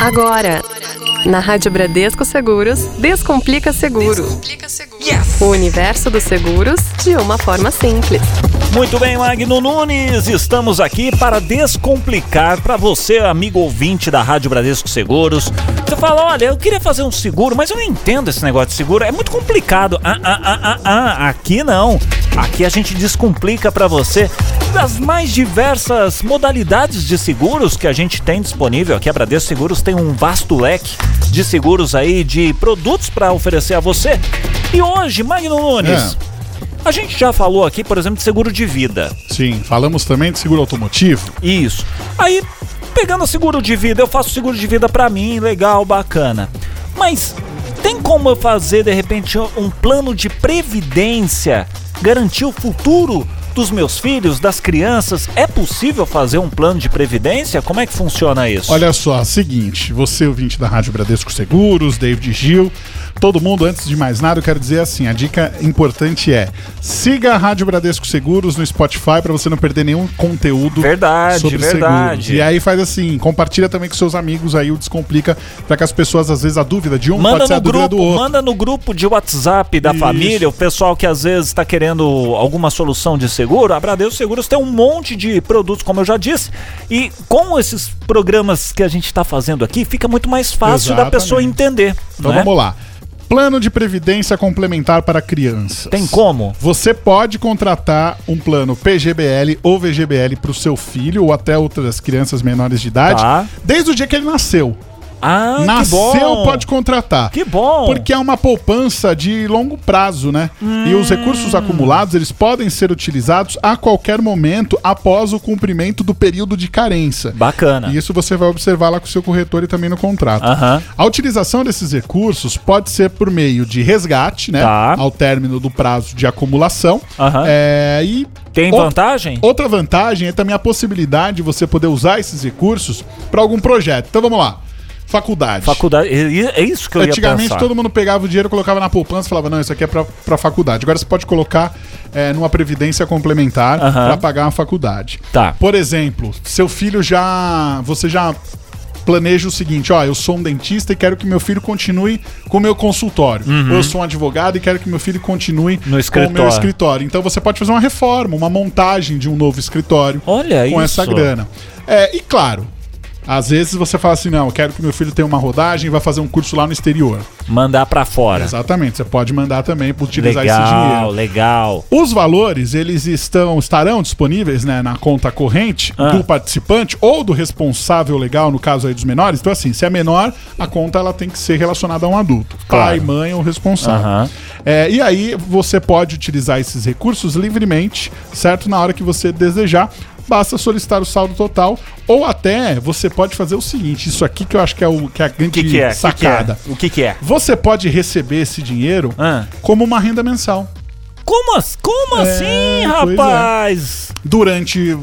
Agora, na Rádio Bradesco Seguros, Descomplica Seguro. Yes! O universo dos seguros de uma forma simples. Muito bem, Magno Nunes, estamos aqui para descomplicar para você, amigo ouvinte da Rádio Bradesco Seguros. Você fala, olha, eu queria fazer um seguro, mas eu não entendo esse negócio de seguro, é muito complicado. Ah, ah, ah, ah, ah, aqui não. Aqui a gente descomplica para você das mais diversas modalidades de seguros que a gente tem disponível. Aqui a Bradesco Seguros tem um vasto leque de seguros aí, de produtos para oferecer a você. E hoje, Magno Nunes, É. a gente já falou aqui, por exemplo, de seguro de vida. Sim, falamos também de seguro automotivo. Isso. Aí, pegando seguro de vida, eu faço seguro de vida pra mim, legal, bacana. Mas tem como eu fazer de repente um plano de previdência, garantir o futuro dos meus filhos, das crianças? É possível fazer um plano de previdência? Como é que funciona isso? Olha só, seguinte, você ouvinte da Rádio Bradesco Seguros, David Gil, todo mundo, antes de mais nada, eu quero dizer assim, a dica importante é, siga a Rádio Bradesco Seguros no Spotify para você não perder nenhum conteúdo Verdade, sobre verdade. seguros. E aí faz assim, compartilha também com seus amigos aí o Descomplica, para que as pessoas, às vezes, a dúvida de um Manda pode ser a dúvida do grupo, outro. manda no grupo de WhatsApp da Isso. família, o pessoal que às vezes está querendo alguma solução de seguro. A Bradesco Seguros tem um monte de produtos, como eu já disse, e com esses programas que a gente está fazendo aqui, fica muito mais fácil da pessoa Exatamente. entender. Então né? vamos lá. Plano de previdência complementar para crianças. Tem como? Você pode contratar um plano PGBL ou VGBL para o seu filho ou até outras crianças menores de idade, Tá. desde o dia que ele nasceu. Ah, nasceu, pode contratar. Que bom. Porque é uma poupança de longo prazo, né? E os recursos Hum. acumulados, eles podem ser utilizados a qualquer momento após o cumprimento do período de carência. Bacana. E isso você vai observar lá com o seu corretor e também no contrato. Aham. A utilização desses recursos pode ser por meio de resgate, né? Tá. Ao término do prazo de acumulação. Aham. É, e Tem vantagem? Outra vantagem é também a possibilidade de você poder usar esses recursos para algum projeto. Então vamos lá. Faculdade. Faculdade. É é isso que eu ia Antigamente pensar. todo mundo pegava o dinheiro, colocava na poupança e falava, não, isso aqui é pra, pra faculdade. Agora você pode colocar é, numa previdência complementar Aham. pra pagar uma faculdade. Tá. Por exemplo, seu filho já. Você já planeja o seguinte: ó, eu sou um dentista e quero que meu filho continue com o meu consultório. Ou eu sou um advogado e quero que meu filho continue Uhum. No com o meu escritório. Então você pode fazer uma reforma, uma montagem de um novo escritório Olha com isso. essa grana. É, e claro. Às vezes você fala assim, não, eu quero que meu filho tenha uma rodagem e vai fazer um curso lá no exterior. Mandar pra fora. Exatamente, você pode mandar também para utilizar esse Legal, dinheiro. legal. Os valores, eles estão estarão disponíveis né, na conta corrente Ah. do participante ou do responsável legal, no caso aí dos menores. Então, assim, se é menor, a conta ela tem que ser relacionada a um adulto. Pai, Claro. mãe ou responsável. Aham. É, e aí você pode utilizar esses recursos livremente, certo? Na hora que você desejar. Basta solicitar o saldo total. Ou até você pode fazer o seguinte: isso aqui que eu acho que é, o, que é a grande que, que é? sacada. O que, que é? Você pode receber esse dinheiro Ah. como uma renda mensal. Como, as- como É, assim, é. rapaz? Durante,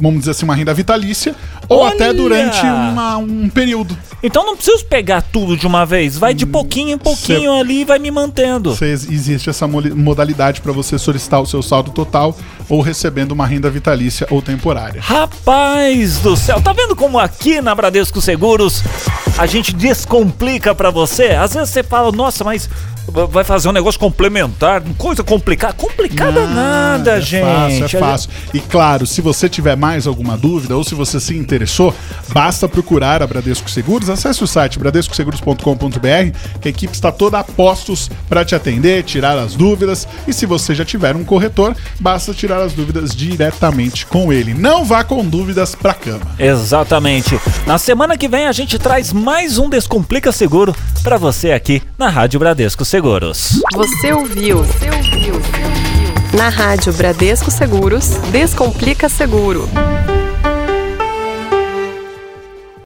vamos dizer assim, uma renda vitalícia, ou Olha! até durante uma- um período. Então não preciso pegar tudo de uma vez. Vai de pouquinho em pouquinho ali e vai me mantendo. Você- existe essa modalidade para você solicitar o seu saldo total ou recebendo uma renda vitalícia ou temporária. Rapaz do céu, tá vendo como aqui na Bradesco Seguros a gente descomplica pra você? Às vezes você fala, nossa, mas vai fazer um negócio complementar, coisa complicada. Complicada nada, é gente. Fácil, é fácil. E claro, se você tiver mais alguma dúvida ou se você se interessou, basta procurar a Bradesco Seguros. Acesse o site bradescoseguros.com.br, que a equipe está toda a postos para te atender, tirar as dúvidas. E se você já tiver um corretor, basta tirar as dúvidas diretamente com ele. Não vá com dúvidas para cama. Exatamente. Na semana que vem a gente traz mais um Descomplica Seguro pra você aqui na Rádio Bradesco Seguros. Você ouviu? Você ouviu? Na Rádio Bradesco Seguros, Descomplica Seguro.